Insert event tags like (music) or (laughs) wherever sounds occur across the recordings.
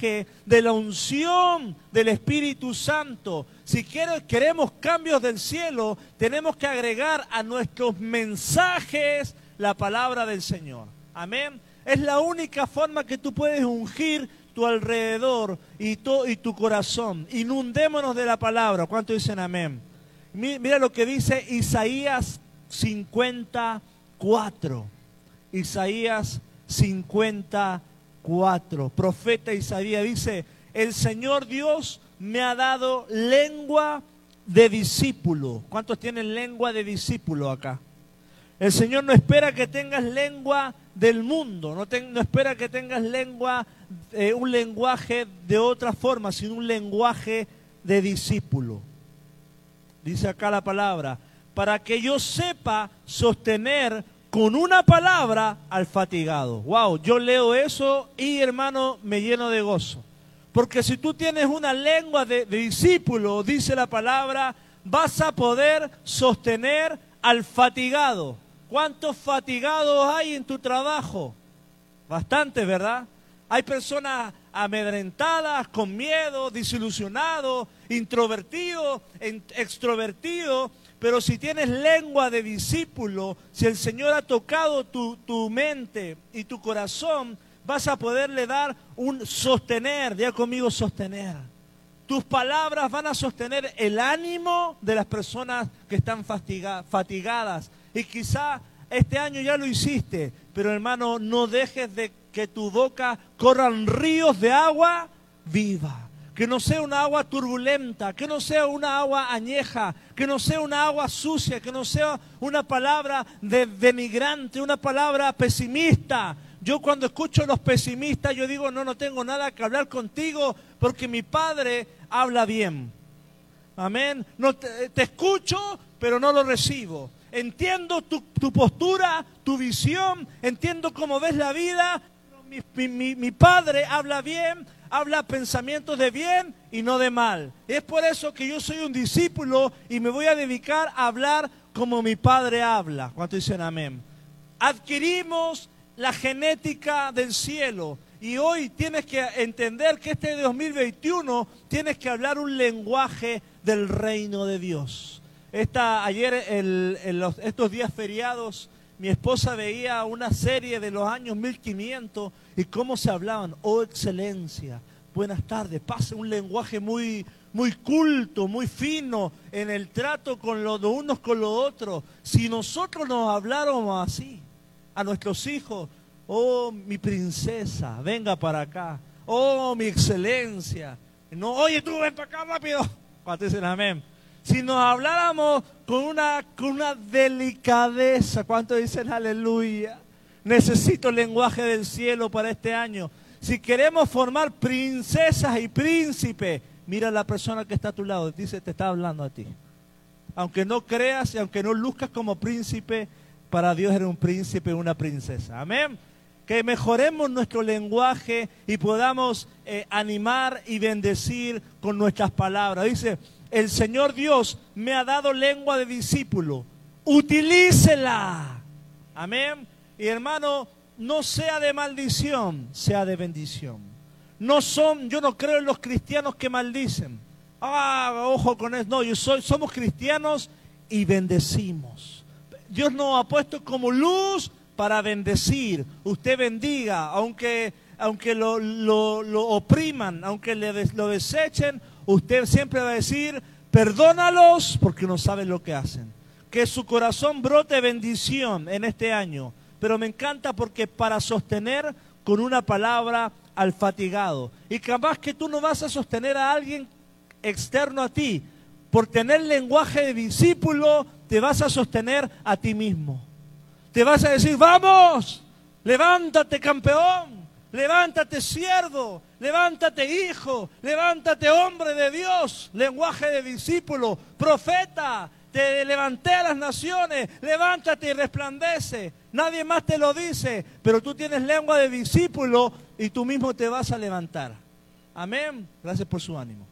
de la unción del Espíritu Santo. Si queremos cambios del cielo, tenemos que agregar a nuestros mensajes la palabra del Señor. Amén. Es la única forma que tú puedes ungir tu alrededor y tu, y tu corazón. Inundémonos de la palabra. ¿Cuánto dicen amén? Mira lo que dice Isaías 54. Isaías 54. Profeta Isaías dice, el Señor Dios me ha dado lengua de discípulo. ¿Cuántos tienen lengua de discípulo acá? El Señor no espera que tengas lengua del mundo, no, espera que tengas lengua, eh, un lenguaje de otra forma, sino un lenguaje de discípulo. Dice acá la palabra, para que yo sepa sostener con una palabra al fatigado. Wow, yo leo eso y hermano me lleno de gozo. Porque si tú tienes una lengua de discípulo, dice la palabra, vas a poder sostener al fatigado. ¿Cuántos fatigados hay en tu trabajo? Bastantes, ¿verdad? Hay personas amedrentadas, con miedo, desilusionados, introvertidos, extrovertidos. Pero si tienes lengua de discípulo, si el Señor ha tocado tu, tu mente y tu corazón, vas a poderle dar un sostener, ya conmigo sostener. Tus palabras van a sostener el ánimo de las personas que están fatigadas, y quizá este año ya lo hiciste, pero hermano, no dejes de que tu boca corran ríos de agua viva. Que no sea una agua turbulenta, que no sea una agua añeja, que no sea una agua sucia, que no sea una palabra de denigrante, una palabra pesimista. Yo cuando escucho a los pesimistas, yo digo, no, no tengo nada que hablar contigo porque mi padre habla bien. Amén. No te escucho, pero no lo recibo entiendo tu, postura, tu visión, entiendo cómo ves la vida. Mi, mi, padre habla bien, habla pensamientos de bien y no de mal. Es por eso que yo soy un discípulo y me voy a dedicar a hablar como mi padre habla. ¿Cuánto dicen amén? Adquirimos la genética del cielo. Y hoy tienes que entender que este 2021 tienes que hablar un lenguaje del reino de Dios. Esta, ayer, estos días feriados, mi esposa veía una serie de los años 1500 y cómo se hablaban. Oh, excelencia, buenas tardes. Pase un lenguaje muy, muy culto, muy fino en el trato con los unos con los otros. Si nosotros nos habláramos así a nuestros hijos, oh, mi princesa, venga para acá. Oh, mi excelencia. No, oye, tú ven para acá rápido. Dicen amén si nos habláramos con una, con una delicadeza, ¿cuánto dicen aleluya? Necesito el lenguaje del cielo para este año. Si queremos formar princesas y príncipes, mira a la persona que está a tu lado, dice, te está hablando a ti. Aunque no creas y aunque no luzcas como príncipe, para Dios eres un príncipe y una princesa. Amén. Que mejoremos nuestro lenguaje y podamos eh, animar y bendecir con nuestras palabras. Dice, el Señor Dios me ha dado lengua de discípulo. Utilícela. Amén. Y hermano, no sea de maldición, sea de bendición. No son, yo no creo en los cristianos que maldicen. Ah, ojo con eso. No, yo soy, somos cristianos y bendecimos. Dios nos ha puesto como luz para bendecir. Usted bendiga, aunque, aunque lo, lo opriman, aunque le, lo desechen, usted siempre va a decir, perdónalos porque no saben lo que hacen. Que su corazón brote bendición en este año. Pero me encanta porque para sostener con una palabra al fatigado. Y capaz que tú no vas a sostener a alguien externo a ti. Por tener lenguaje de discípulo, te vas a sostener a ti mismo. Te vas a decir, vamos, levántate campeón, levántate siervo, levántate hijo, levántate hombre de Dios, lenguaje de discípulo, profeta, te levanté a las naciones, levántate y resplandece. Nadie más te lo dice, pero tú tienes lengua de discípulo y tú mismo te vas a levantar. Amén. Gracias por su ánimo.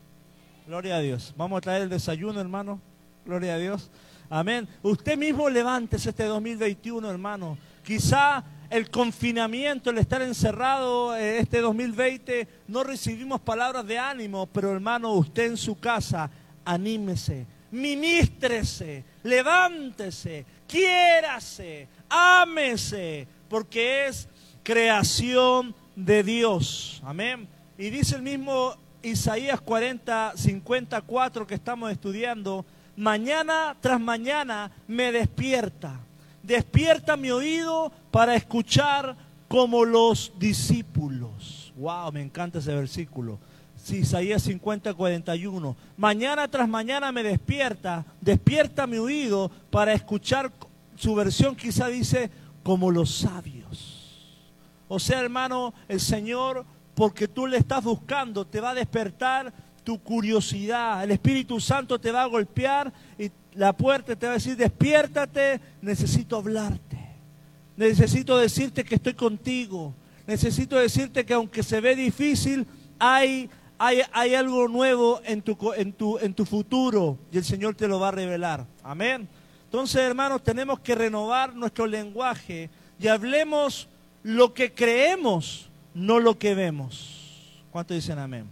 Gloria a Dios. Vamos a traer el desayuno, hermano. Gloria a Dios. Amén. Usted mismo levántese este 2021, hermano. Quizá el confinamiento, el estar encerrado eh, este 2020, no recibimos palabras de ánimo, pero hermano, usted en su casa, anímese, ministrese, levántese, quiérase, ámese, porque es creación de Dios. Amén. Y dice el mismo Isaías 40, 54 que estamos estudiando, mañana tras mañana me despierta. Despierta mi oído para escuchar como los discípulos. Wow, me encanta ese versículo. Isaías 50, 41. Mañana tras mañana me despierta, despierta mi oído para escuchar, su versión quizá dice, como los sabios. O sea, hermano, el Señor, porque tú le estás buscando, te va a despertar tu curiosidad. El Espíritu Santo te va a golpear y la puerta te va a decir, despiértate, necesito hablarte. Necesito decirte que estoy contigo. Necesito decirte que aunque se ve difícil, hay, hay, algo nuevo en tu, en, tu, futuro y el Señor te lo va a revelar. Amén. Entonces, hermanos, tenemos que renovar nuestro lenguaje y hablemos lo que creemos, no lo que vemos. ¿Cuánto dicen amén?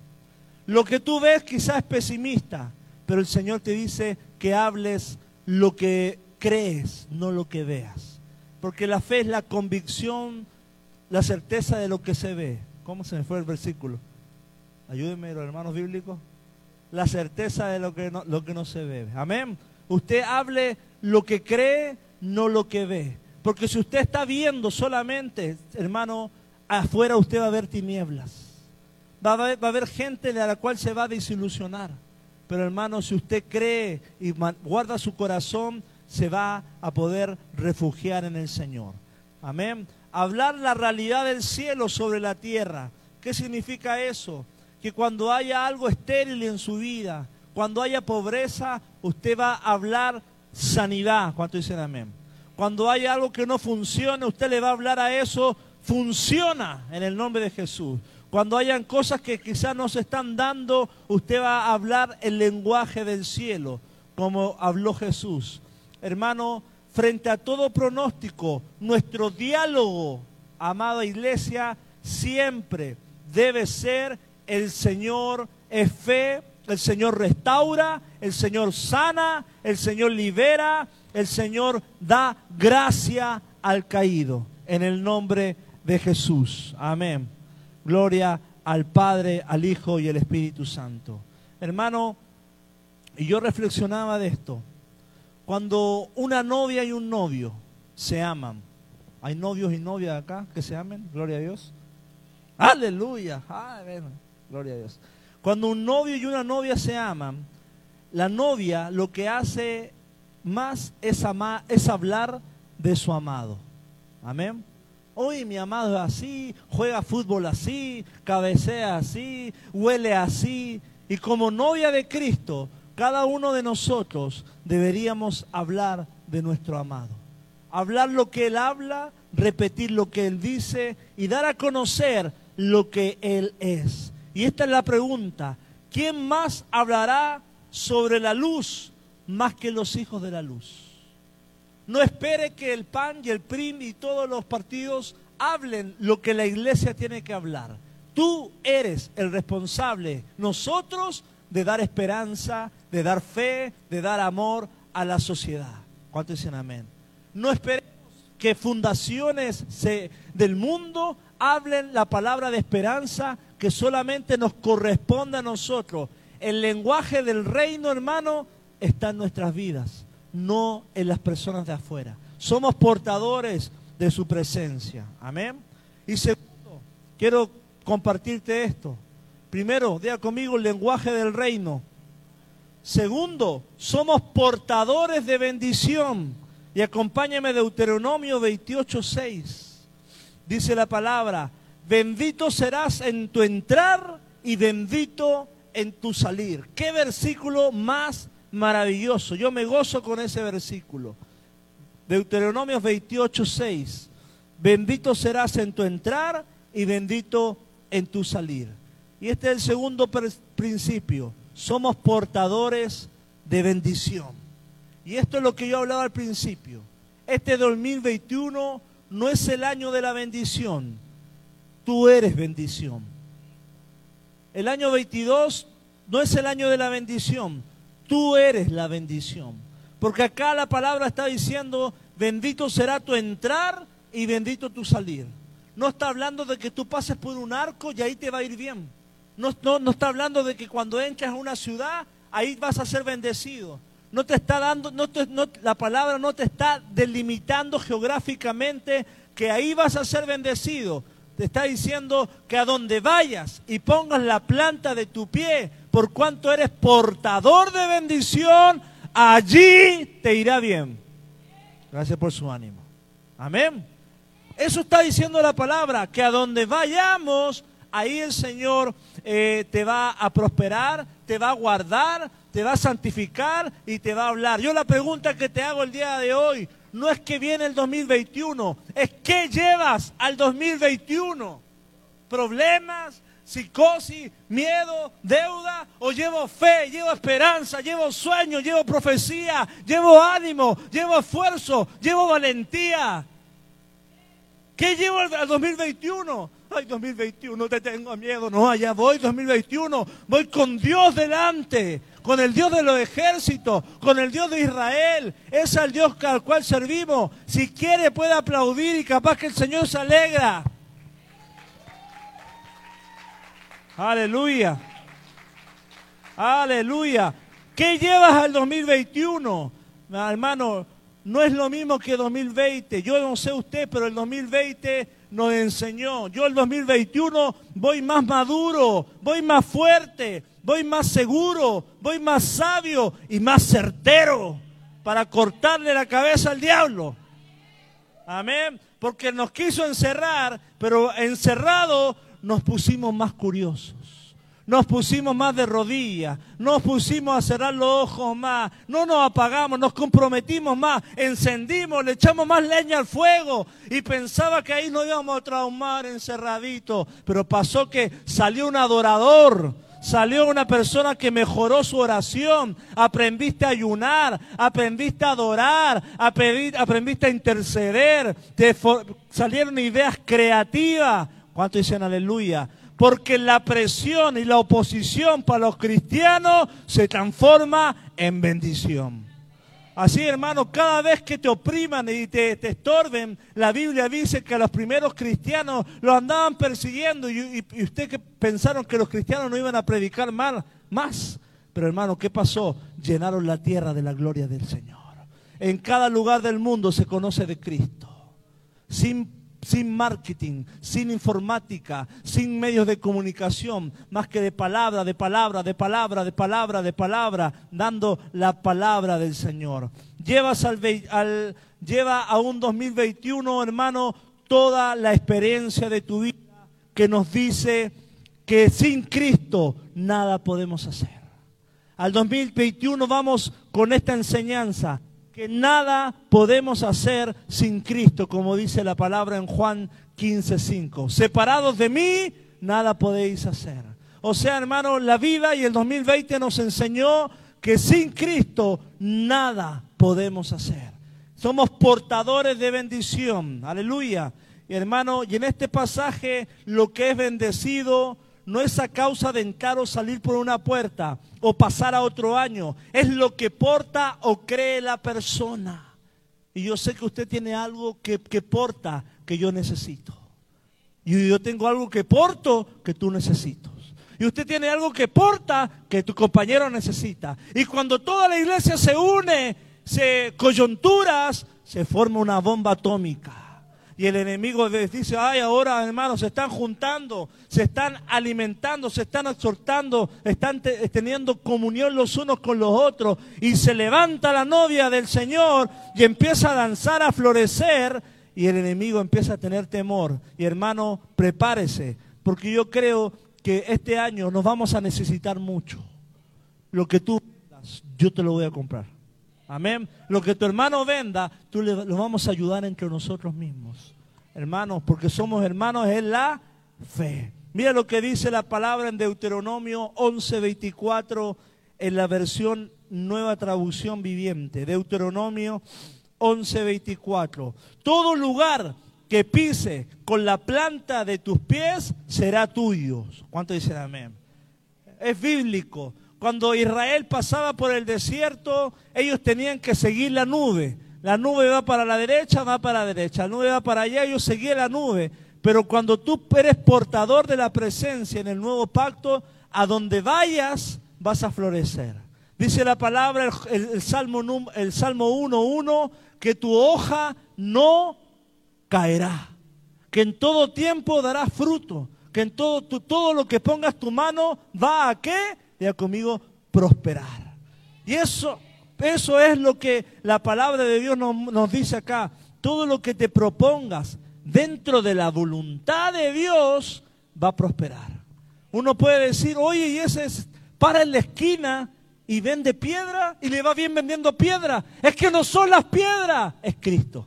Lo que tú ves quizás es pesimista, pero el Señor te dice que hables lo que crees, no lo que veas. Porque la fe es la convicción, la certeza de lo que se ve. ¿Cómo se me fue el versículo? Ayúdenme los hermanos bíblicos. La certeza de lo que no, lo que no se ve. Amén. Usted hable lo que cree, no lo que ve. Porque si usted está viendo solamente, hermano, afuera usted va a ver tinieblas Va a, haber, gente a la cual se va a desilusionar. Pero hermano, si usted cree y guarda su corazón, se va a poder refugiar en el Señor. Amén. Hablar la realidad del cielo sobre la tierra. ¿Qué significa eso? Que cuando haya algo estéril en su vida, cuando haya pobreza, usted va a hablar sanidad. ¿Cuánto dicen amén? Cuando haya algo que no funcione, usted le va a hablar a eso, funciona en el nombre de Jesús. Cuando hayan cosas que quizás no se están dando, usted va a hablar el lenguaje del cielo, como habló Jesús. Hermano, frente a todo pronóstico, nuestro diálogo, amada iglesia, siempre debe ser el Señor es fe, el Señor restaura, el Señor sana, el Señor libera, el Señor da gracia al caído. En el nombre de Jesús. Amén. Gloria al Padre, al Hijo y al Espíritu Santo. Hermano, y yo reflexionaba de esto. Cuando una novia y un novio se aman, ¿hay novios y novias acá que se amen? Gloria a Dios. Aleluya. Gloria a Dios. Cuando un novio y una novia se aman, la novia lo que hace más es, amar, es hablar de su amado. Amén. Hoy mi amado es así, juega fútbol así, cabecea así, huele así. Y como novia de Cristo, cada uno de nosotros deberíamos hablar de nuestro amado. Hablar lo que Él habla, repetir lo que Él dice y dar a conocer lo que Él es. Y esta es la pregunta. ¿Quién más hablará sobre la luz más que los hijos de la luz? No espere que el PAN y el PRIM y todos los partidos hablen lo que la iglesia tiene que hablar. Tú eres el responsable, nosotros, de dar esperanza, de dar fe, de dar amor a la sociedad. ¿Cuánto dicen amén? No esperemos que fundaciones del mundo hablen la palabra de esperanza que solamente nos corresponde a nosotros. El lenguaje del reino, hermano, está en nuestras vidas no en las personas de afuera. Somos portadores de su presencia. Amén. Y segundo, quiero compartirte esto. Primero, diga conmigo el lenguaje del reino. Segundo, somos portadores de bendición. Y acompáñame Deuteronomio 28:6. Dice la palabra, bendito serás en tu entrar y bendito en tu salir. ¿Qué versículo más maravilloso. Yo me gozo con ese versículo. Deuteronomio 28, 6. Bendito serás en tu entrar y bendito en tu salir. Y este es el segundo principio. Somos portadores de bendición. Y esto es lo que yo hablaba al principio. Este 2021 no es el año de la bendición. Tú eres bendición. El año 22 no es el año de la bendición. Tú eres la bendición. Porque acá la palabra está diciendo, bendito será tu entrar y bendito tu salir. No está hablando de que tú pases por un arco y ahí te va a ir bien. No, no, está hablando de que cuando entras a una ciudad, ahí vas a ser bendecido. No te está dando, no la palabra no te está delimitando geográficamente que ahí vas a ser bendecido. Te está diciendo que a donde vayas y pongas la planta de tu pie, por cuanto eres portador de bendición, allí te irá bien. Gracias por su ánimo. Amén. Eso está diciendo la palabra, que a donde vayamos, ahí el Señor eh, te va a prosperar, te va a guardar, te va a santificar y te va a hablar. Yo la pregunta que te hago el día de hoy no es que viene el 2021, es que llevas al 2021. Problemas, psicosis, miedo, deuda, o llevo fe, llevo esperanza, llevo sueño, llevo profecía, llevo ánimo, llevo esfuerzo, llevo valentía. ¿Qué llevo al 2021? Ay, 2021, te tengo miedo. No, allá voy, 2021. Voy con Dios delante, con el Dios de los ejércitos, con el Dios de Israel. Es el Dios al cual servimos. Si quiere, puede aplaudir y capaz que el Señor se alegra. Aleluya. Aleluya. ¿Qué llevas al 2021? Hermano, no es lo mismo que 2020. Yo no sé usted, pero el 2020 nos enseñó. Yo el 2021 voy más maduro, voy más fuerte, voy más seguro, voy más sabio y más certero para cortarle la cabeza al diablo. Amén. Porque nos quiso encerrar, pero encerrado nos pusimos más curiosos nos pusimos más de rodillas, nos pusimos a cerrar los ojos más, no nos apagamos, nos comprometimos más, encendimos, le echamos más leña al fuego y pensaba que ahí nos íbamos a traumar encerradito, pero pasó que salió un adorador. Salió una persona que mejoró su oración, aprendiste a ayunar, aprendiste a adorar, aprendiste a interceder, te salieron ideas creativas. ¿Cuánto dicen aleluya? Porque la presión y la oposición para los cristianos se transforma en bendición. Así, hermano, cada vez que te opriman y te, estorben, la Biblia dice que a los primeros cristianos los andaban persiguiendo y, y, ustedes que pensaron que los cristianos no iban a predicar mal, más. Pero hermano, ¿qué pasó? Llenaron la tierra de la gloria del Señor. En cada lugar del mundo se conoce de Cristo. Sin sin marketing, sin informática, sin medios de comunicación, más que de palabra, de palabra, de palabra, de palabra, de palabra, dando la palabra del Señor. Llevas al, lleva a un 2021, hermano, toda la experiencia de tu vida que nos dice que sin Cristo nada podemos hacer. Al 2021 vamos con esta enseñanza que nada podemos hacer sin Cristo, como dice la palabra en Juan 15:5. Separados de mí, nada podéis hacer. O sea, hermano, la vida y el 2020 nos enseñó que sin Cristo nada podemos hacer. Somos portadores de bendición. Aleluya. Y hermano, y en este pasaje lo que es bendecido no es a causa de encaro salir por una puerta o pasar a otro año, es lo que porta o cree la persona. Y yo sé que usted tiene algo que, que porta que yo necesito. Y yo tengo algo que porto que tú necesitas. Y usted tiene algo que porta que tu compañero necesita. Y cuando toda la iglesia se une, se coyunturas, se forma una bomba atómica. Y el enemigo dice, ay, ahora hermanos, se están juntando, se están alimentando, se están exhortando, están teniendo comunión los unos con los otros. Y se levanta la novia del Señor y empieza a danzar, a florecer. Y el enemigo empieza a tener temor. Y hermano, prepárese, porque yo creo que este año nos vamos a necesitar mucho. Lo que tú yo te lo voy a comprar. Amén. Lo que tu hermano venda, tú le, lo vamos a ayudar entre nosotros mismos. Hermanos, porque somos hermanos en la fe. Mira lo que dice la palabra en Deuteronomio 11:24 en la versión nueva traducción viviente. Deuteronomio 11:24. Todo lugar que pise con la planta de tus pies será tuyo. ¿Cuánto dicen amén? Es bíblico. Cuando Israel pasaba por el desierto, ellos tenían que seguir la nube. La nube va para la derecha, va para la derecha. La nube va para allá, ellos seguían la nube. Pero cuando tú eres portador de la presencia en el nuevo pacto, a donde vayas vas a florecer. Dice la palabra, el, Salmo, el Salmo 1.1, que tu hoja no caerá, que en todo tiempo dará fruto, que en todo, todo lo que pongas tu mano va a qué? Ya conmigo, prosperar. Y eso, eso es lo que la palabra de Dios nos, dice acá. Todo lo que te propongas dentro de la voluntad de Dios va a prosperar. Uno puede decir, oye, y ese es, para en la esquina y vende piedra y le va bien vendiendo piedra. Es que no son las piedras, es Cristo.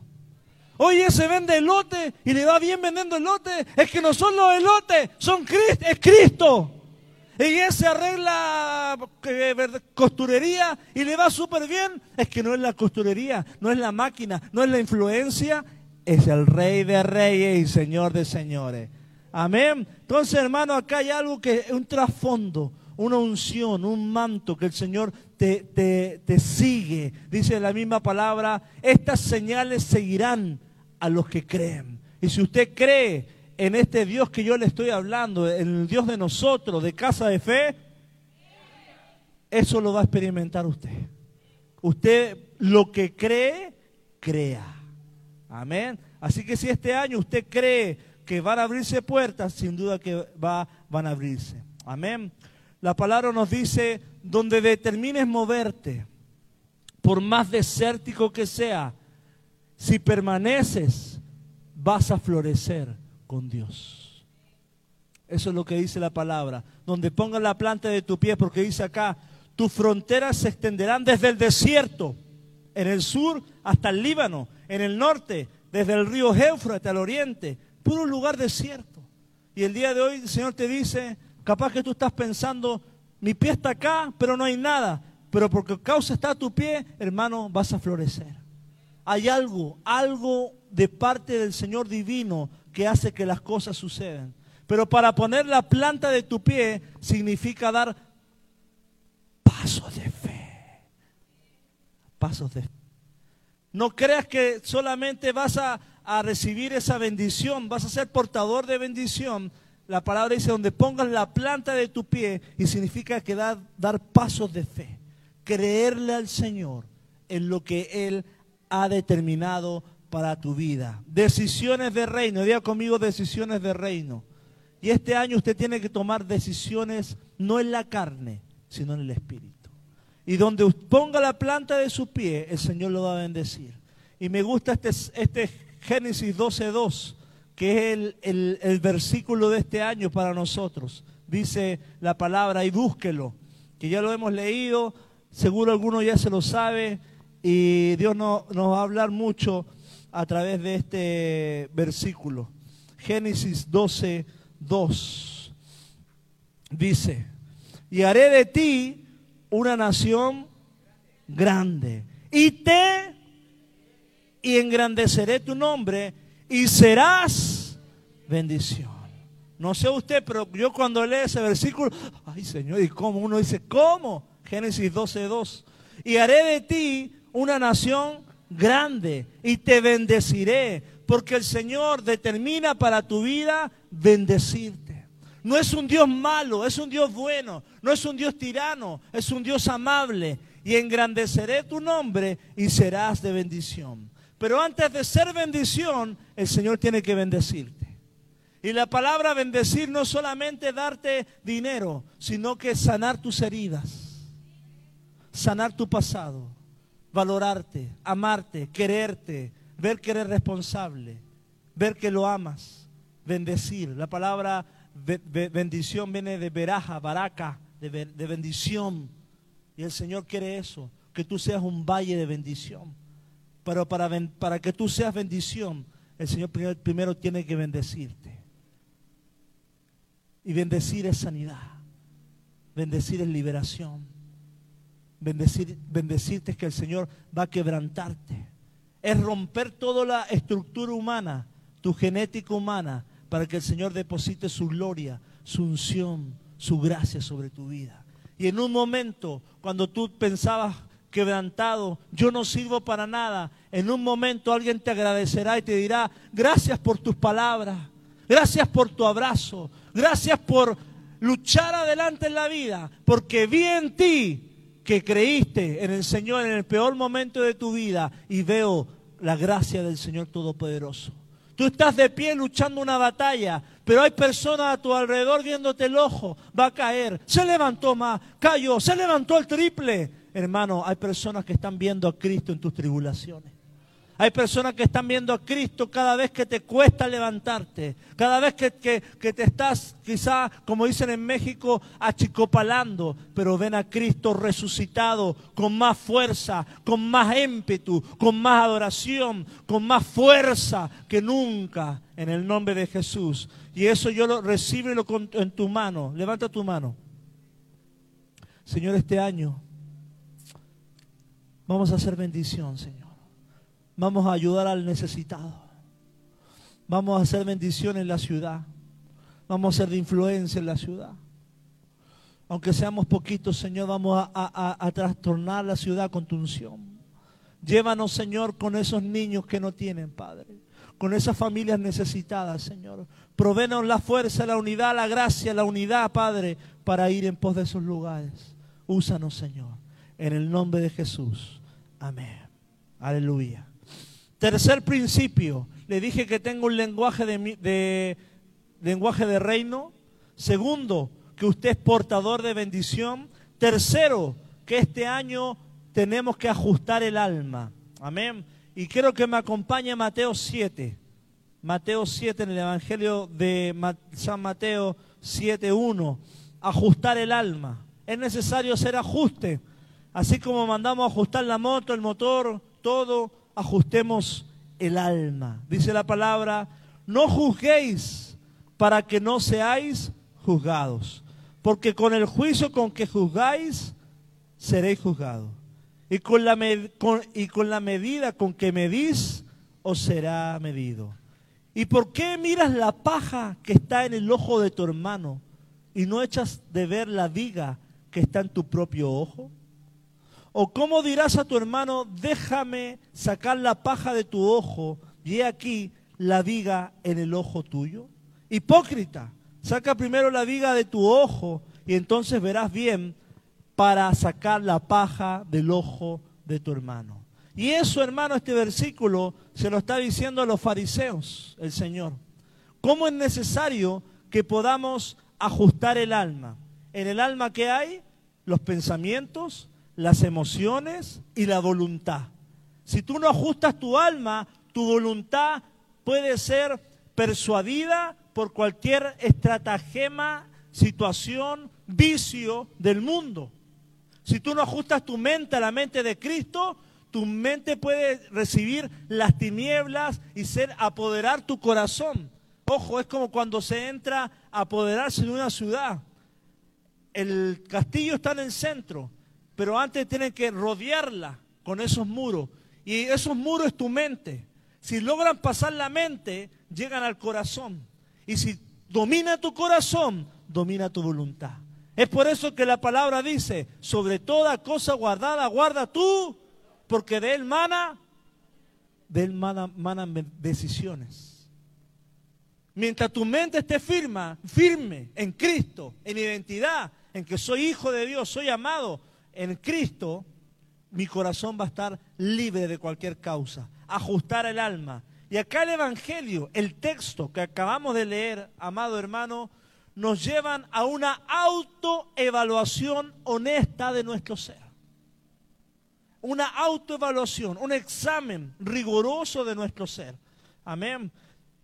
Oye, se vende elote y le va bien vendiendo elote. Es que no son los elotes, son Cristo, es Cristo. Y ese arregla eh, costurería y le va súper bien. Es que no es la costurería, no es la máquina, no es la influencia. Es el rey de reyes y señor de señores. Amén. Entonces, hermano, acá hay algo que es un trasfondo, una unción, un manto que el Señor te, te, te sigue. Dice la misma palabra, estas señales seguirán a los que creen. Y si usted cree en este Dios que yo le estoy hablando, en el Dios de nosotros, de casa de fe, eso lo va a experimentar usted. Usted lo que cree, crea. Amén. Así que si este año usted cree que van a abrirse puertas, sin duda que va, van a abrirse. Amén. La palabra nos dice, donde determines moverte, por más desértico que sea, si permaneces, vas a florecer con Dios. Eso es lo que dice la palabra. Donde pongas la planta de tu pie, porque dice acá, tus fronteras se extenderán desde el desierto, en el sur hasta el Líbano, en el norte, desde el río Éufrates hasta el oriente, puro lugar desierto. Y el día de hoy el Señor te dice, capaz que tú estás pensando, mi pie está acá, pero no hay nada. Pero porque causa está tu pie, hermano, vas a florecer hay algo, algo de parte del Señor divino que hace que las cosas sucedan. Pero para poner la planta de tu pie significa dar pasos de fe. Pasos de fe. No creas que solamente vas a, recibir esa bendición, vas a ser portador de bendición. La palabra dice donde pongas la planta de tu pie y significa que dar pasos de fe. Creerle al Señor en lo que Él ha determinado para tu vida. Decisiones de reino. Diga conmigo decisiones de reino. Y este año usted tiene que tomar decisiones no en la carne, sino en el espíritu. Y donde ponga la planta de su pie, el Señor lo va a bendecir. Y me gusta este, este Génesis 12.2, que es el, el versículo de este año para nosotros. Dice la palabra y búsquelo, que ya lo hemos leído, seguro alguno ya se lo sabe, y Dios nos va a hablar mucho a través de este versículo. Génesis 12, 2. Dice, y haré de ti una nación grande. Y te y engrandeceré tu nombre y serás bendición. No sé usted, pero yo cuando leo ese versículo, ay Señor, ¿y cómo? Uno dice, ¿cómo? Génesis 12, 2. Y haré de ti una nación grande y te bendeciré, porque el Señor determina para tu vida bendecirte. No es un Dios malo, es un Dios bueno, no es un Dios tirano, es un Dios amable. Y engrandeceré tu nombre y serás de bendición. Pero antes de ser bendición, el Señor tiene que bendecirte. Y la palabra bendecir no solamente darte dinero, sino que sanar tus heridas, sanar tu pasado valorarte, amarte, quererte, ver que eres responsable, ver que lo amas, bendecir. La palabra bendición viene de veraja, baraca, de, bendición. Y el Señor quiere eso, que tú seas un valle de bendición. Pero para, para que tú seas bendición, el Señor primero tiene que bendecirte. Y bendecir es sanidad. Bendecir es liberación. Bendecir, bendecirte es que el Señor va a quebrantarte. Es romper toda la estructura humana tu genética humana, para que el Señor deposite su gloria, su unción, su gracia sobre tu vida. Y en un momento, cuando tú pensabas quebrantado, yo no sirvo para nada, en un momento alguien te agradecerá y te dirá, gracias por tus palabras, gracias por tu abrazo, gracias por luchar adelante en la vida, porque vi en ti que creíste en el Señor en el peor momento de tu vida y veo la gracia del Señor Todopoderoso. Tú estás de pie luchando una batalla, pero hay personas a tu alrededor viéndote el ojo, va a caer, se levantó más, cayó, se levantó el triple. Hermano, hay personas que están viendo a Cristo en tus tribulaciones. Hay personas que están viendo a Cristo cada vez que te cuesta levantarte, cada vez que, te estás quizá, como dicen en México, achicopalando, pero ven a Cristo resucitado con más fuerza, con más ímpetu, con más adoración, con más fuerza que nunca en el nombre de Jesús. Y eso yo lo recibo en tu mano. Levanta tu mano. Señor, este año vamos a hacer bendición, Señor. Vamos a ayudar al necesitado. Vamos a hacer bendición en la ciudad. Vamos a ser de influencia en la ciudad. Aunque seamos poquitos, Señor, vamos a, trastornar la ciudad con tu unción. Llévanos, Señor, con esos niños que no tienen, Padre. Con esas familias necesitadas, Señor. Provenos la fuerza, la unidad, la gracia, la unidad, Padre, para ir en pos de esos lugares. Úsanos, Señor. En el nombre de Jesús. Amén. Aleluya. Tercer principio, le dije que tengo un lenguaje de, lenguaje de reino. Segundo, que usted es portador de bendición. Tercero, que este año tenemos que ajustar el alma. Amén. Y quiero que me acompañe Mateo 7. Mateo 7 en el Evangelio de San Mateo 7.1. Ajustar el alma. Es necesario hacer ajuste. Así como mandamos a ajustar la moto, el motor, todo ajustemos el alma. Dice la palabra, no juzguéis para que no seáis juzgados, porque con el juicio con que juzgáis, seréis juzgados. Y con la, y con la medida con que medís, os será medido. ¿Y por qué miras la paja que está en el ojo de tu hermano y no echas de ver la viga que está en tu propio ojo? ¿O cómo dirás a tu hermano, déjame sacar la paja de tu ojo y he aquí la viga en el ojo tuyo? Hipócrita, saca primero la viga de tu ojo y entonces verás bien para sacar la paja del ojo de tu hermano. Y eso, hermano, este versículo se lo está diciendo a los fariseos, el Señor. ¿Cómo es necesario que podamos ajustar el alma? En el alma que hay, los pensamientos, las emociones y la voluntad. Si tú no ajustas tu alma, tu voluntad puede ser persuadida por cualquier estratagema, situación, vicio del mundo. Si tú no ajustas tu mente a la mente de Cristo, tu mente puede recibir las tinieblas y ser apoderar tu corazón. Ojo, es como cuando se entra a apoderarse de una ciudad. El castillo está en el centro, pero antes tienen que rodearla con esos muros. Y esos muros es tu mente. Si logran pasar la mente, llegan al corazón. Y si domina tu corazón, domina tu voluntad. Es por eso que la palabra dice, sobre toda cosa guardada, guarda tú, porque de él mana, de él manan decisiones. Mientras tu mente esté firme, firme en Cristo, en identidad, en que soy hijo de Dios, soy amado, en Cristo, mi corazón va a estar libre de cualquier causa. Ajustar el alma. Y acá el Evangelio, el texto que acabamos de leer, amado hermano, nos llevan a una autoevaluación honesta de nuestro ser. Una autoevaluación, un examen riguroso de nuestro ser. Amén.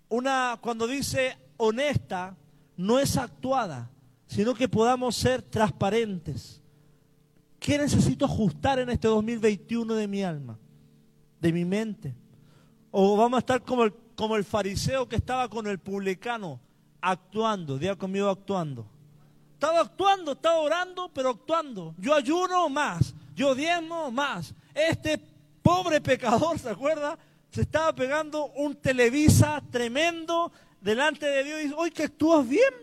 Una, cuando dice honesta, no es actuada, sino que podamos ser transparentes ¿Qué necesito ajustar en este 2021 de mi alma, de mi mente? O vamos a estar como el, como el fariseo que estaba con el publicano, actuando, diga conmigo actuando. Estaba actuando, estaba orando, pero actuando. Yo ayuno más, yo diezmo más. Este pobre pecador, ¿se acuerda? se estaba pegando un televisa tremendo delante de Dios y dice, hoy que actúas bien,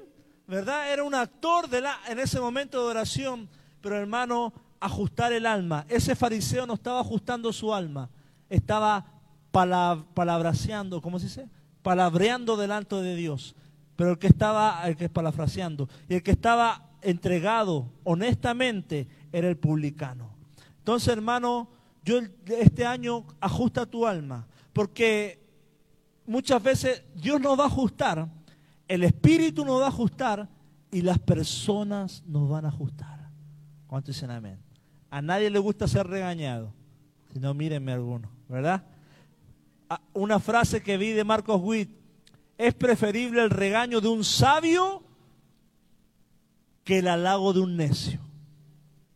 ¿verdad? Era un actor en ese momento de oración, pero hermano, ajustar el alma. Ese fariseo no estaba ajustando su alma, estaba palabraseando, ¿cómo se dice? Palabreando delante de Dios. Pero el que estaba, el que es palafraseando, y el que estaba entregado honestamente era el publicano. Entonces, hermano, yo este año ajusta tu alma, porque muchas veces Dios nos va a ajustar, el Espíritu nos va a ajustar y las personas nos van a ajustar. ¿Cuánto dicen amén? A nadie le gusta ser regañado, si no mírenme alguno, ¿verdad? Ah, una frase que vi de Marcos Witt, es preferible el regaño de un sabio que el halago de un necio.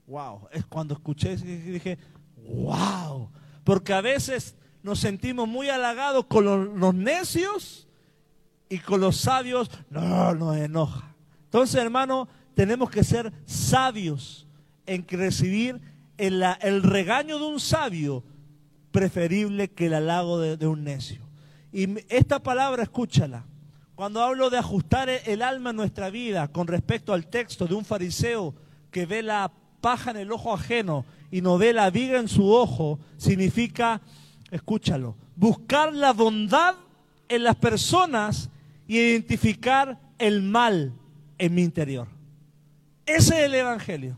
Wow, es cuando escuché eso dije, wow, porque a veces nos sentimos muy halagados con los, necios y con los sabios no nos enoja. Entonces, hermano, tenemos que ser sabios en recibir el, regaño de un sabio preferible que el halago de un necio. Y esta palabra, escúchala. Cuando hablo de ajustar el alma en nuestra vida con respecto al texto de un fariseo que ve la paja en el ojo ajeno y no ve la viga en su ojo, significa, escúchalo, buscar la bondad en las personas y identificar el mal en mi interior. Ese es el Evangelio.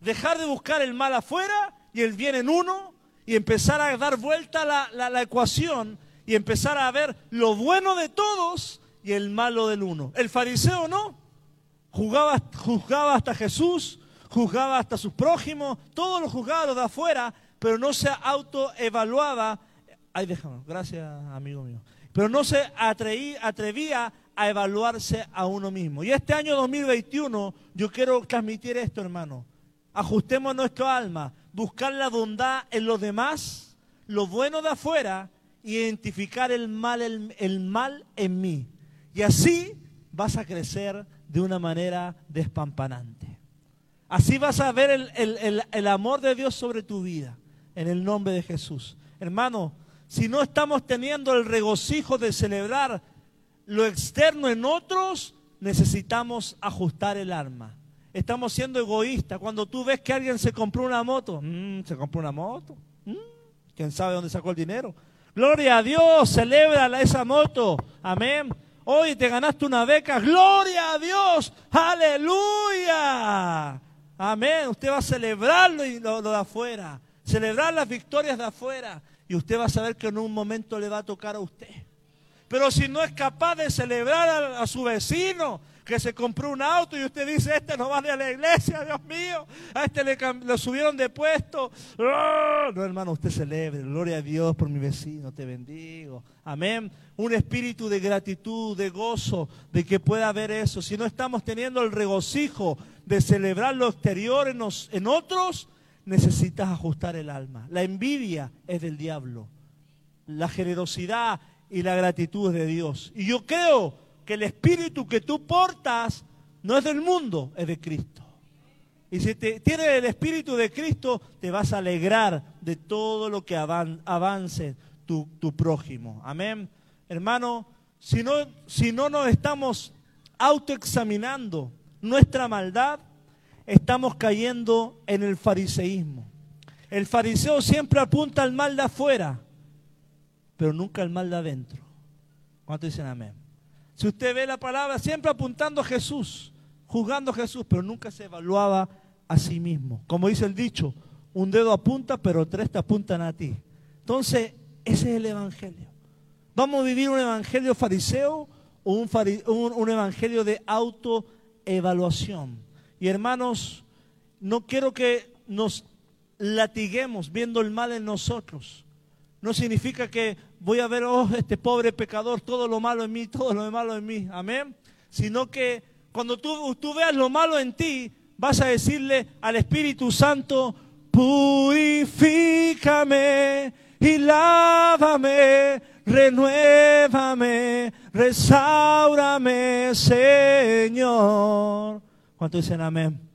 Dejar de buscar el mal afuera y el bien en uno y empezar a dar vuelta la, la ecuación y empezar a ver lo bueno de todos y el malo del uno. El fariseo no. Juzgaba, juzgaba hasta Jesús, juzgaba hasta sus prójimos, todos los juzgados de afuera, pero no se autoevaluaba. Ay, déjame, gracias, amigo mío. Pero no se atrevía a evaluarse a uno mismo. Y este año 2021 yo quiero transmitir esto, hermano. Ajustemos nuestro alma, buscar la bondad en los demás, lo bueno de afuera identificar el mal, el, mal en mí. Y así vas a crecer de una manera despampanante. Así vas a ver el, el, amor de Dios sobre tu vida, en el nombre de Jesús. Hermano, si no estamos teniendo el regocijo de celebrar lo externo en otros, necesitamos ajustar el alma. Estamos siendo egoístas. Cuando tú ves que alguien se compró una moto, mm, se compró una moto, mm, ¿quién sabe dónde sacó el dinero? Gloria a Dios, celebra esa moto. Amén. Hoy te ganaste una beca. Gloria a Dios. Aleluya. Amén. Usted va a celebrarlo y lo, de afuera. Celebrar las victorias de afuera. Y usted va a saber que en un momento le va a tocar a usted. Pero si no es capaz de celebrar a su vecino, que se compró un auto y usted dice, este no vale a la iglesia, Dios mío, a este le, lo subieron de puesto. ¡Ah! No, hermano, usted celebre, gloria a Dios por mi vecino, te bendigo. Amén. Un espíritu de gratitud, de gozo, de que pueda haber eso. Si no estamos teniendo el regocijo de celebrar lo exterior en, en otros, necesitas ajustar el alma. La envidia es del diablo. La generosidad y la gratitud es de Dios. Y yo creo que el espíritu que tú portas no es del mundo, es de Cristo. Y si te, tienes el espíritu de Cristo, te vas a alegrar de todo lo que avance tu, prójimo. Amén. Hermano, si no, si no nos estamos autoexaminando nuestra maldad, estamos cayendo en el fariseísmo. El fariseo siempre apunta al mal de afuera, pero nunca al mal de adentro. ¿Cuánto dicen amén? Si usted ve la palabra, siempre apuntando a Jesús, juzgando a Jesús, pero nunca se evaluaba a sí mismo. Como dice el dicho, un dedo apunta, pero tres te apuntan a ti. Entonces, ese es el Evangelio. ¿Vamos a vivir un Evangelio fariseo o un, un Evangelio de autoevaluación? Y hermanos, no quiero que nos latiguemos viendo el mal en nosotros. No significa que voy a ver, oh, este pobre pecador, todo lo malo en mí, todo lo malo en mí. Amén. Sino que cuando tú, veas lo malo en ti, vas a decirle al Espíritu Santo, purifícame y lávame, renuévame, restaurame, Señor. ¿Cuánto dicen amén?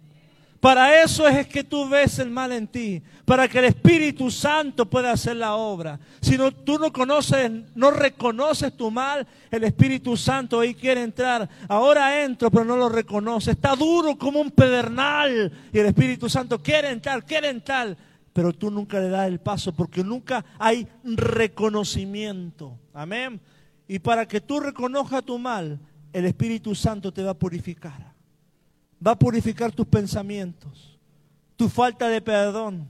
Para eso es que tú ves el mal en ti, para que el Espíritu Santo pueda hacer la obra. Si no, tú no conoces, no reconoces tu mal, el Espíritu Santo ahí quiere entrar. Ahora entro, pero no lo reconoce. Está duro como un pedernal y el Espíritu Santo quiere entrar, quiere entrar, pero tú nunca le das el paso porque nunca hay reconocimiento. Amén. Y para que tú reconozcas tu mal, el Espíritu Santo te va a purificar va a purificar tus pensamientos, tu falta de perdón,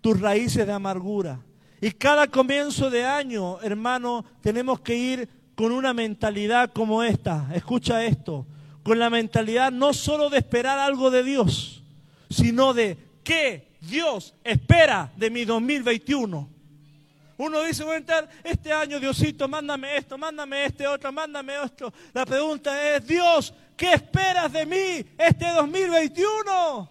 tus raíces de amargura. Y cada comienzo de año, hermano, tenemos que ir con una mentalidad como esta. Escucha esto, con la mentalidad no solo de esperar algo de Dios, sino de qué Dios espera de mi 2021. Uno dice, voy a entrar este año, Diosito, mándame esto, mándame este otro, mándame esto. La pregunta es, Dios, ¿qué esperas de mí este 2021?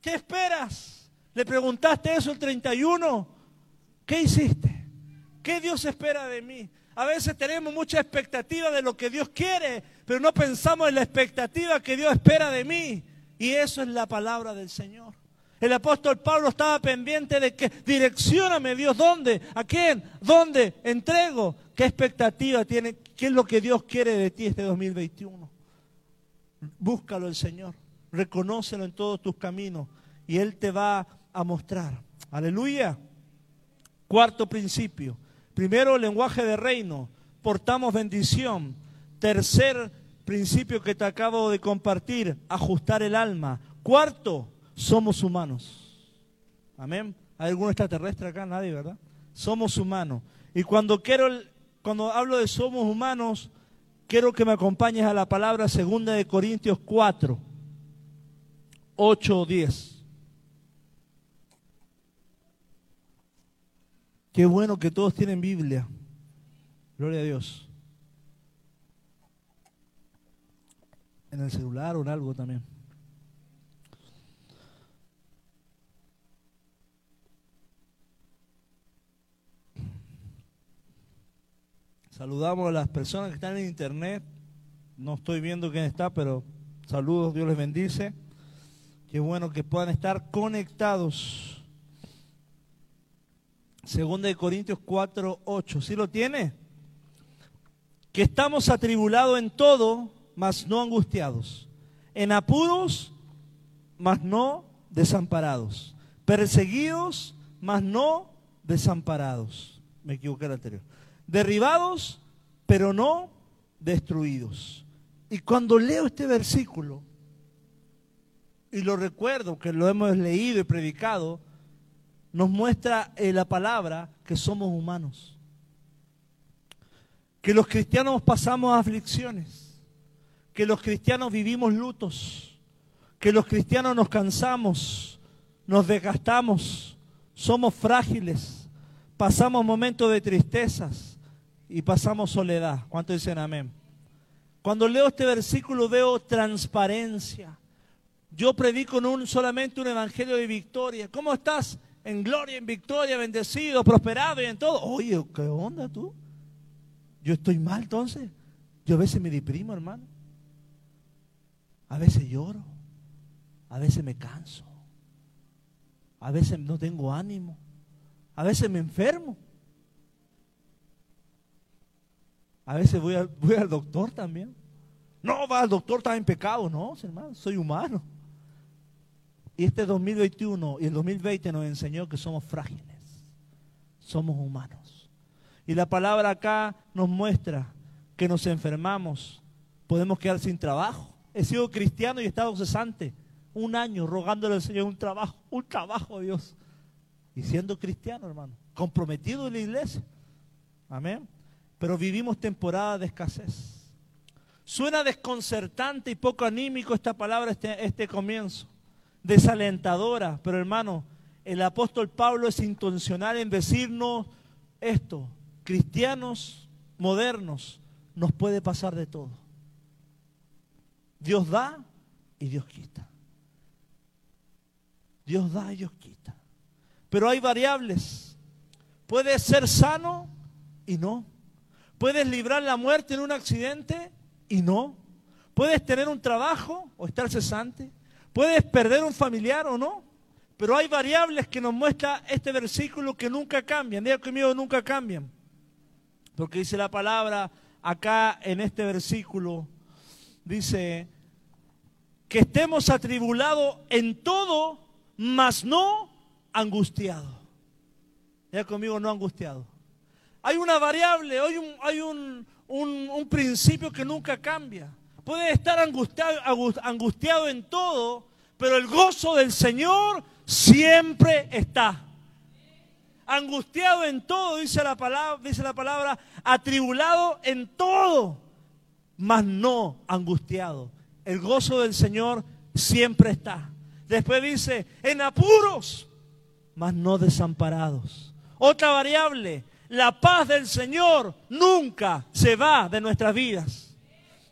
¿Qué esperas? ¿Le preguntaste eso el 31? ¿Qué hiciste? ¿Qué Dios espera de mí? A veces tenemos mucha expectativa de lo que Dios quiere, pero no pensamos en la expectativa que Dios espera de mí. Y eso es la palabra del Señor. El apóstol Pablo estaba pendiente de que direccioname Dios, ¿dónde? ¿A quién? ¿Dónde? Entrego. ¿Qué expectativa tiene? ¿Qué es lo que Dios quiere de ti este 2021? Búscalo el Señor, reconócelo en todos tus caminos y Él te va a mostrar. Aleluya. Cuarto principio. Primero, lenguaje de reino. Portamos bendición. Tercer principio que te acabo de compartir, ajustar el alma. Cuarto, somos humanos. Amén. ¿Hay algún extraterrestre acá? Nadie, ¿verdad? Somos humanos. Y cuando quiero, cuando hablo de somos humanos, quiero que me acompañes a la palabra segunda de Corintios 4, 8 o 10. Qué bueno que todos tienen Biblia. Gloria a Dios. En el celular o en algo también. Saludamos a las personas que están en internet. No estoy viendo quién está, pero saludos, Dios les bendice. Qué bueno que puedan estar conectados. Segunda de Corintios 4, 8. ¿Sí lo tiene? Que estamos atribulados en todo, mas no angustiados. En apuros, mas no desamparados. Perseguidos, mas no desamparados. Me equivoqué el anterior derribados, pero no destruidos. Y cuando leo este versículo, y lo recuerdo que lo hemos leído y predicado, nos muestra en la palabra que somos humanos. Que los cristianos pasamos aflicciones. Que los cristianos vivimos lutos. Que los cristianos nos cansamos, nos desgastamos, somos frágiles, pasamos momentos de tristezas y pasamos soledad. ¿Cuántos dicen amén? Cuando leo este versículo veo transparencia. Yo predico un, solamente un evangelio de victoria. ¿Cómo estás? En gloria, en victoria, bendecido, prosperado y en todo. Oye, ¿qué onda tú? Yo estoy mal entonces. Yo a veces me deprimo, hermano. A veces lloro. A veces me canso. A veces no tengo ánimo. A veces me enfermo. A veces voy, voy al doctor también. No, va al doctor, está en pecado. No, hermano, soy humano. Y este 2021 y el 2020 nos enseñó que somos frágiles. Somos humanos. Y la palabra acá nos muestra que nos enfermamos. Podemos quedar sin trabajo. He sido cristiano y he estado cesante un año rogándole al Señor un trabajo, un trabajo, Dios. Y siendo cristiano, hermano, comprometido en la iglesia. Amén pero vivimos temporada de escasez. Suena desconcertante y poco anímico esta palabra, este, este comienzo, desalentadora, pero hermano, el apóstol Pablo es intencional en decirnos esto, cristianos modernos, nos puede pasar de todo. Dios da y Dios quita. Dios da y Dios quita. Pero hay variables. Puede ser sano y no. Puedes librar la muerte en un accidente y no. Puedes tener un trabajo o estar cesante. Puedes perder un familiar o no, pero hay variables que nos muestra este versículo que nunca cambian. Diga conmigo, nunca cambian. Porque dice la palabra acá en este versículo, dice que estemos atribulados en todo, mas no angustiados. Diga conmigo, no angustiado. Hay una variable, hay un, hay un, un, principio que nunca cambia. Puede estar angustiado, angustiado en todo, pero el gozo del Señor siempre está. Angustiado en todo, dice la palabra, dice la palabra, atribulado en todo, mas no angustiado. El gozo del Señor siempre está. Después dice, en apuros, mas no desamparados. Otra variable, la paz del Señor nunca se va de nuestras vidas.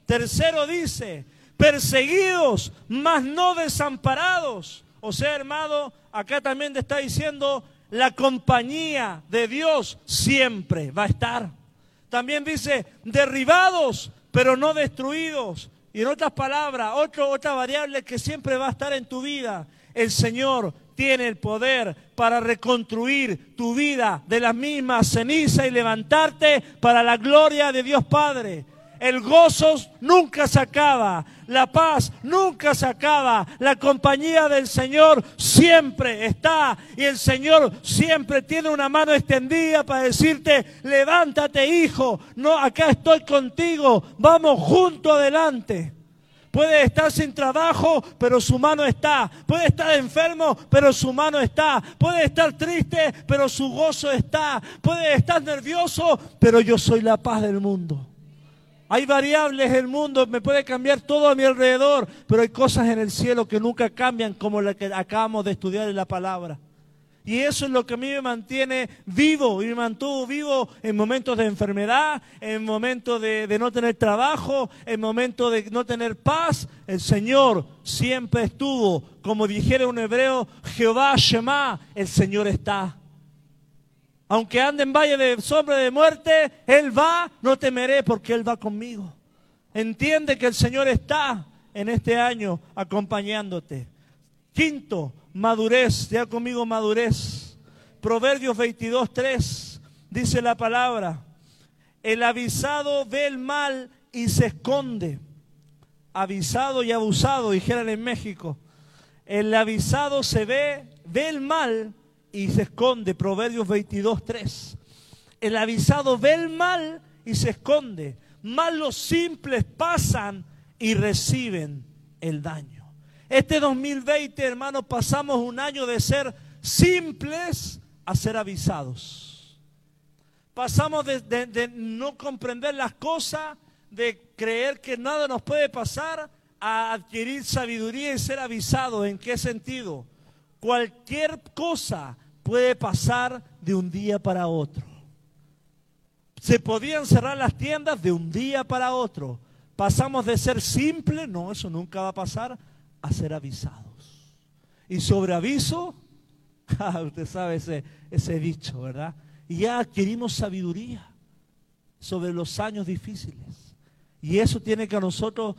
Tercero dice, perseguidos, mas no desamparados. O sea, hermano, acá también te está diciendo, la compañía de Dios siempre va a estar. También dice, derribados, pero no destruidos. Y en otras palabras, otra variable que siempre va a estar en tu vida, el Señor tiene el poder para reconstruir tu vida de la misma ceniza y levantarte para la gloria de Dios Padre. El gozo nunca se acaba, la paz nunca se acaba, la compañía del Señor siempre está y el Señor siempre tiene una mano extendida para decirte, levántate hijo, no, acá estoy contigo, vamos junto adelante. Puede estar sin trabajo, pero su mano está. Puede estar enfermo, pero su mano está. Puede estar triste, pero su gozo está. Puede estar nervioso, pero yo soy la paz del mundo. Hay variables en el mundo, me puede cambiar todo a mi alrededor, pero hay cosas en el cielo que nunca cambian como la que acabamos de estudiar en la palabra. Y eso es lo que a mí me mantiene vivo y me mantuvo vivo en momentos de enfermedad, en momentos de, no tener trabajo, en momentos de no tener paz. El Señor siempre estuvo, como dijera un hebreo, Jehová Shema, el Señor está. Aunque ande en valle de sombra de muerte, Él va, no temeré porque Él va conmigo. Entiende que el Señor está en este año acompañándote. Quinto, madurez, ya conmigo madurez. Proverbios 22, 3 dice la palabra, el avisado ve el mal y se esconde. Avisado y abusado, dijeran en México. El avisado se ve, ve el mal y se esconde. Proverbios 22, 3. El avisado ve el mal y se esconde. Más los simples pasan y reciben el daño. Este 2020, hermanos, pasamos un año de ser simples a ser avisados. Pasamos de, no comprender las cosas, de creer que nada nos puede pasar, a adquirir sabiduría y ser avisados. ¿En qué sentido? Cualquier cosa puede pasar de un día para otro. Se podían cerrar las tiendas de un día para otro. Pasamos de ser simples, no, eso nunca va a pasar, a ser avisados. Y sobre aviso, (laughs) usted sabe ese, dicho, ¿verdad? Y ya adquirimos sabiduría sobre los años difíciles. Y eso tiene que a nosotros,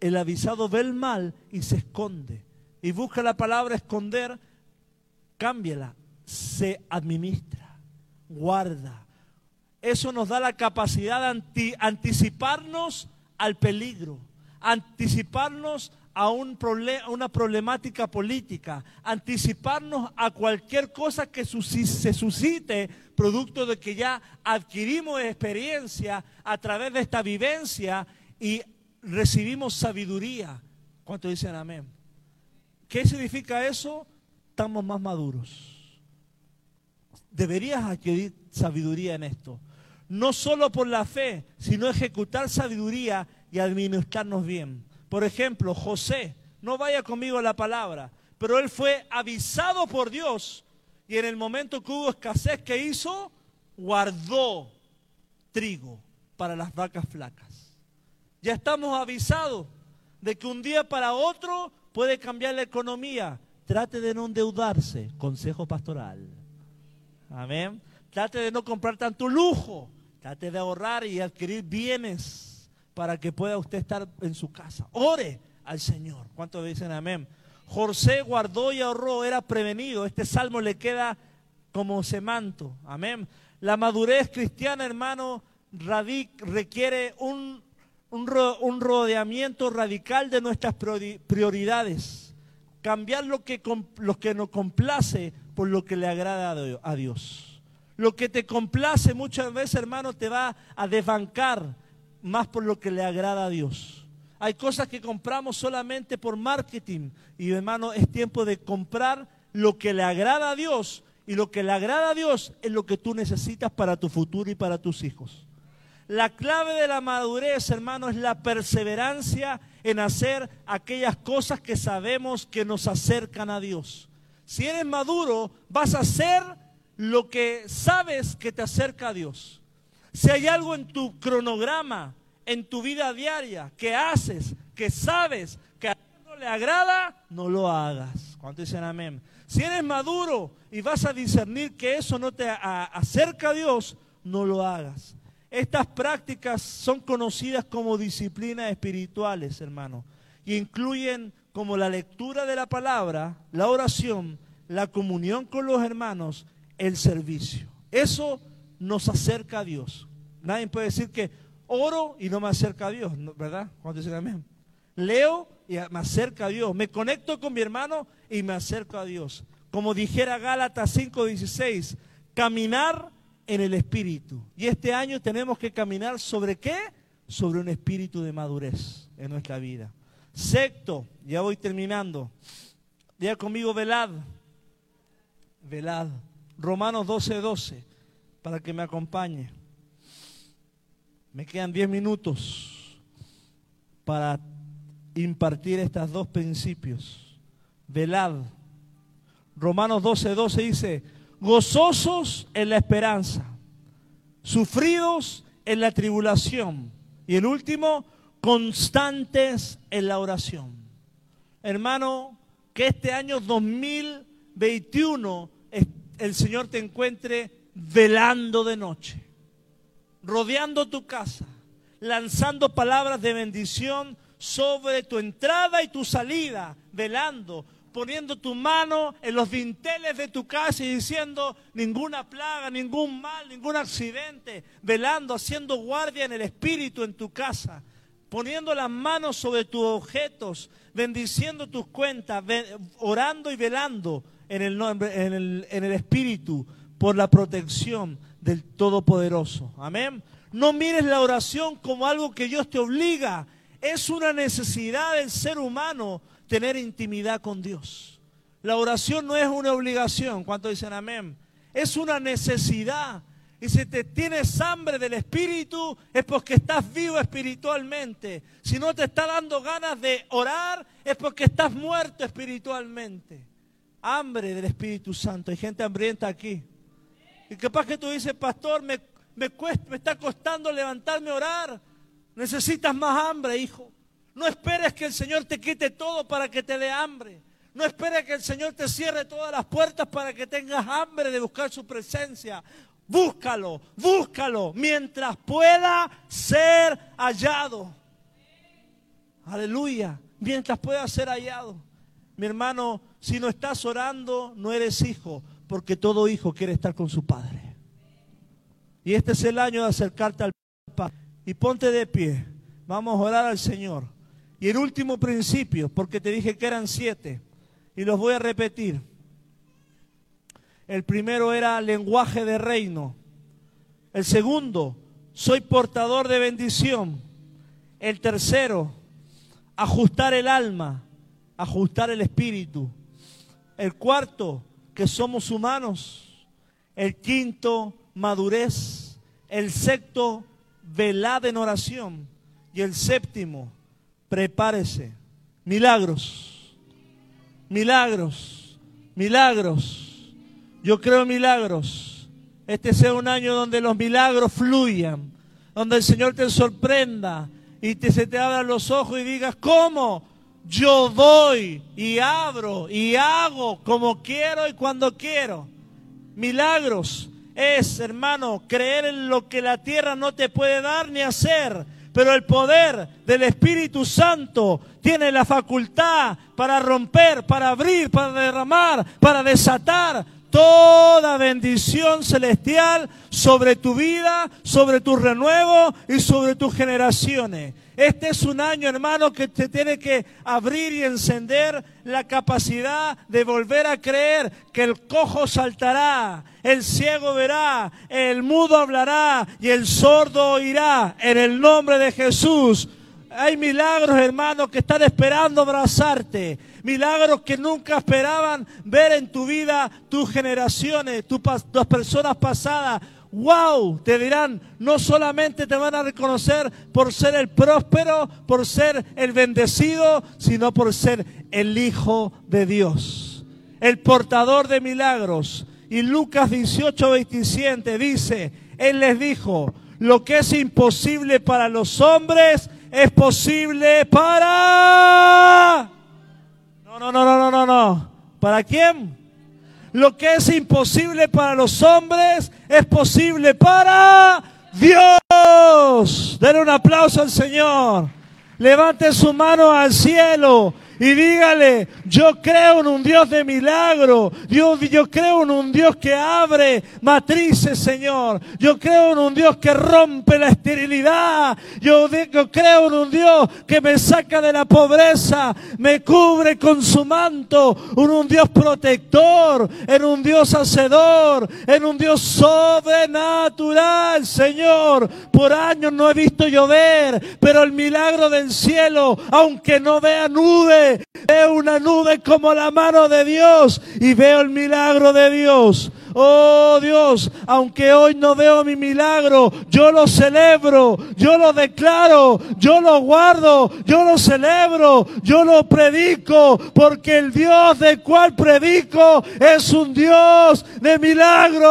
el avisado ve el mal y se esconde. Y busca la palabra esconder, cámbiala, se administra, guarda. Eso nos da la capacidad de anticiparnos al peligro, anticiparnos a un una problemática política, anticiparnos a cualquier cosa que se suscite producto de que ya adquirimos experiencia a través de esta vivencia y recibimos sabiduría. ¿Cuánto dicen amén? ¿Qué significa eso? Estamos más maduros. Deberías adquirir sabiduría en esto. No solo por la fe, sino ejecutar sabiduría y administrarnos bien. Por ejemplo, José, no vaya conmigo la palabra, pero él fue avisado por Dios y en el momento que hubo escasez, ¿qué hizo? Guardó trigo para las vacas flacas. Ya estamos avisados de que un día para otro puede cambiar la economía. Trate de no endeudarse, consejo pastoral. Amén. Trate de no comprar tanto lujo. Trate de ahorrar y adquirir bienes para que pueda usted estar en su casa. Ore al Señor. ¿Cuántos dicen amén? José guardó y ahorró, era prevenido. Este salmo le queda como semanto. Amén. La madurez cristiana, hermano, requiere un, un, rodeamiento radical de nuestras prioridades. Cambiar lo que, lo que nos complace por lo que le agrada a Dios. Lo que te complace muchas veces, hermano, te va a desbancar más por lo que le agrada a Dios. Hay cosas que compramos solamente por marketing. Y hermano, es tiempo de comprar lo que le agrada a Dios. Y lo que le agrada a Dios es lo que tú necesitas para tu futuro y para tus hijos. La clave de la madurez, hermano, es la perseverancia en hacer aquellas cosas que sabemos que nos acercan a Dios. Si eres maduro, vas a hacer lo que sabes que te acerca a Dios. Si hay algo en tu cronograma, en tu vida diaria, que haces, que sabes que a Dios no le agrada, no lo hagas. ¿Cuánto dicen amén? Si eres maduro y vas a discernir que eso no te acerca a Dios, no lo hagas. Estas prácticas son conocidas como disciplinas espirituales, hermano, y incluyen como la lectura de la palabra, la oración, la comunión con los hermanos, el servicio. Eso nos acerca a Dios. Nadie puede decir que oro y no me acerca a Dios, ¿verdad? Cuando dicen amén. Leo y me acerca a Dios. Me conecto con mi hermano y me acerco a Dios. Como dijera Gálatas 5:16, caminar en el espíritu. Y este año tenemos que caminar sobre qué? Sobre un espíritu de madurez en nuestra vida. Sexto, ya voy terminando. Diga conmigo, velad. Velad. Romanos 12:12, 12, para que me acompañe. Me quedan 10 minutos para impartir estos dos principios. Velad. Romanos 12:12 12 dice, gozosos en la esperanza, sufridos en la tribulación y el último, constantes en la oración. Hermano, que este año 2021 el Señor te encuentre velando de noche rodeando tu casa, lanzando palabras de bendición sobre tu entrada y tu salida, velando, poniendo tu mano en los dinteles de tu casa y diciendo ninguna plaga, ningún mal, ningún accidente, velando, haciendo guardia en el espíritu en tu casa, poniendo las manos sobre tus objetos, bendiciendo tus cuentas, orando y velando en el, en el, en el espíritu por la protección del Todopoderoso. Amén. No mires la oración como algo que Dios te obliga. Es una necesidad del ser humano tener intimidad con Dios. La oración no es una obligación. ¿Cuánto dicen amén? Es una necesidad. Y si te tienes hambre del Espíritu, es porque estás vivo espiritualmente. Si no te está dando ganas de orar, es porque estás muerto espiritualmente. Hambre del Espíritu Santo. Hay gente hambrienta aquí. Y capaz que tú dices, pastor, me, me, me está costando levantarme a orar. Necesitas más hambre, hijo. No esperes que el Señor te quite todo para que te dé hambre. No esperes que el Señor te cierre todas las puertas para que tengas hambre de buscar su presencia. Búscalo, búscalo mientras pueda ser hallado. Aleluya, mientras pueda ser hallado. Mi hermano, si no estás orando, no eres hijo porque todo hijo quiere estar con su padre. Y este es el año de acercarte al Padre. Y ponte de pie. Vamos a orar al Señor. Y el último principio, porque te dije que eran siete, y los voy a repetir. El primero era lenguaje de reino. El segundo, soy portador de bendición. El tercero, ajustar el alma, ajustar el espíritu. El cuarto, que somos humanos. El quinto, madurez. El sexto, velada en oración. Y el séptimo, prepárese. Milagros. Milagros. Milagros. Yo creo en milagros. Este sea un año donde los milagros fluyan. Donde el Señor te sorprenda y te, se te abran los ojos y digas, ¿cómo? Yo doy y abro y hago como quiero y cuando quiero. Milagros es, hermano, creer en lo que la tierra no te puede dar ni hacer. Pero el poder del Espíritu Santo tiene la facultad para romper, para abrir, para derramar, para desatar toda bendición celestial sobre tu vida, sobre tu renuevo y sobre tus generaciones. Este es un año, hermano, que te tiene que abrir y encender la capacidad de volver a creer que el cojo saltará, el ciego verá, el mudo hablará y el sordo oirá en el nombre de Jesús. Hay milagros, hermanos, que están esperando abrazarte. Milagros que nunca esperaban ver en tu vida tus generaciones, tus, personas pasadas. ¡Wow! Te dirán, no solamente te van a reconocer por ser el próspero, por ser el bendecido, sino por ser el Hijo de Dios, el portador de milagros. Y Lucas 18, 27 dice, Él les dijo, lo que es imposible para los hombres, es posible para... No, no, no, no, no, no, no. ¿Para quién? Lo que es imposible para los hombres es posible para Dios. Denle un aplauso al Señor. Levante su mano al cielo y dígale, yo creo en un Dios de milagro, yo, yo creo en un Dios que abre matrices, Señor, yo creo en un Dios que rompe la esterilidad, yo, yo creo en un Dios que me saca de la pobreza, me cubre con su manto, en un Dios protector, en un Dios hacedor, en un Dios sobrenatural, Señor. Por años no he visto llover, pero el milagro del cielo, aunque no vea nubes, Veo una nube como la mano de Dios y veo el milagro de Dios. Oh Dios, aunque hoy no veo mi milagro, yo lo celebro, yo lo declaro, yo lo guardo, yo lo celebro, yo lo predico, porque el Dios del cual predico es un Dios de milagros,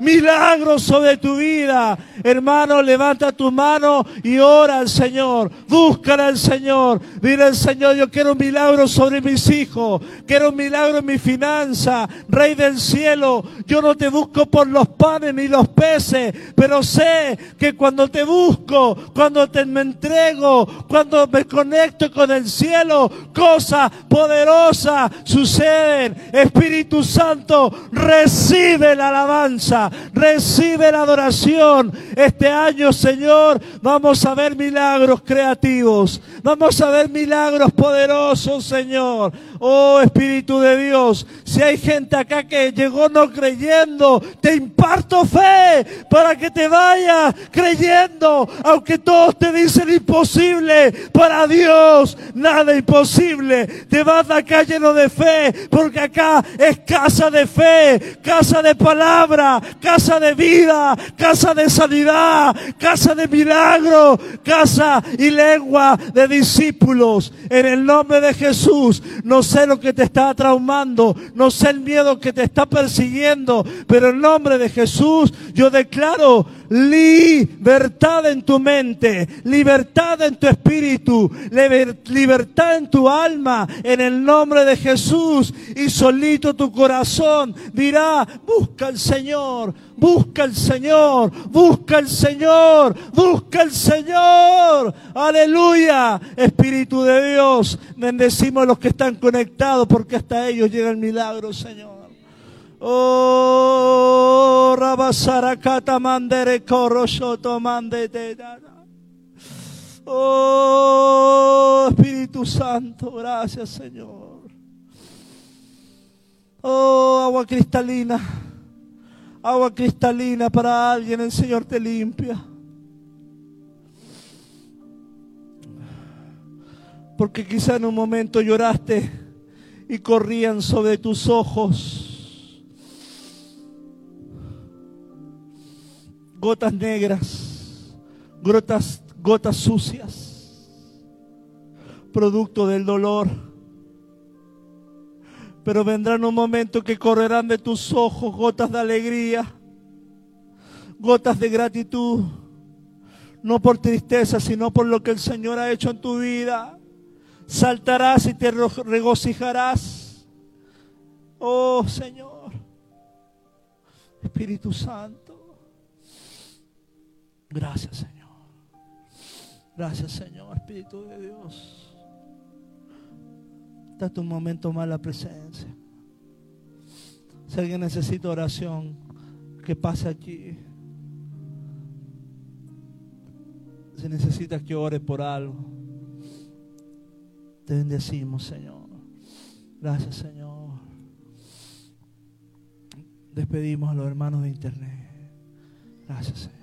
milagros sobre tu vida. Hermano, levanta tu mano y ora al Señor, búscala al Señor, dile al Señor, yo quiero un milagro sobre mis hijos, quiero un milagro en mi finanza, Rey del cielo. Yo no te busco por los panes ni los peces, pero sé que cuando te busco, cuando te me entrego, cuando me conecto con el cielo, cosas poderosas suceden. Espíritu Santo, recibe la alabanza, recibe la adoración. Este año, Señor, vamos a ver milagros creativos. Vamos a ver milagros poderosos, Señor. Oh Espíritu de Dios, si hay gente acá que llegó no creyendo, te imparto fe para que te vayas creyendo, aunque todos te dicen imposible, para Dios nada imposible. Te vas acá lleno de fe, porque acá es casa de fe, casa de palabra, casa de vida, casa de sanidad, casa de milagro, casa y lengua de discípulos. En el nombre de Jesús, nos sé lo que te está traumando, no sé el miedo que te está persiguiendo, pero en nombre de Jesús yo declaro libertad en tu mente, libertad en tu espíritu, libertad en tu alma, en el nombre de Jesús. Y solito tu corazón dirá, busca al Señor, busca al Señor, busca al Señor, busca al Señor. Aleluya. Espíritu de Dios, bendecimos a los que están conectados porque hasta ellos llega el milagro, Señor. Oh, Rabasarakata mandere coroshoto mandete. Oh, Espíritu Santo, gracias, Señor. Oh, agua cristalina. Agua cristalina para alguien, el Señor te limpia. Porque quizá en un momento lloraste y corrían sobre tus ojos gotas negras, gotas, gotas sucias, producto del dolor. Pero vendrán un momento que correrán de tus ojos gotas de alegría, gotas de gratitud, no por tristeza, sino por lo que el Señor ha hecho en tu vida. Saltarás y te regocijarás. Oh Señor, Espíritu Santo. Gracias, Señor. Gracias, Señor, Espíritu de Dios. Date un momento más la presencia. Si alguien necesita oración, que pase aquí. Si necesita que ore por algo, te bendecimos, Señor. Gracias, Señor. Despedimos a los hermanos de internet. Gracias, Señor.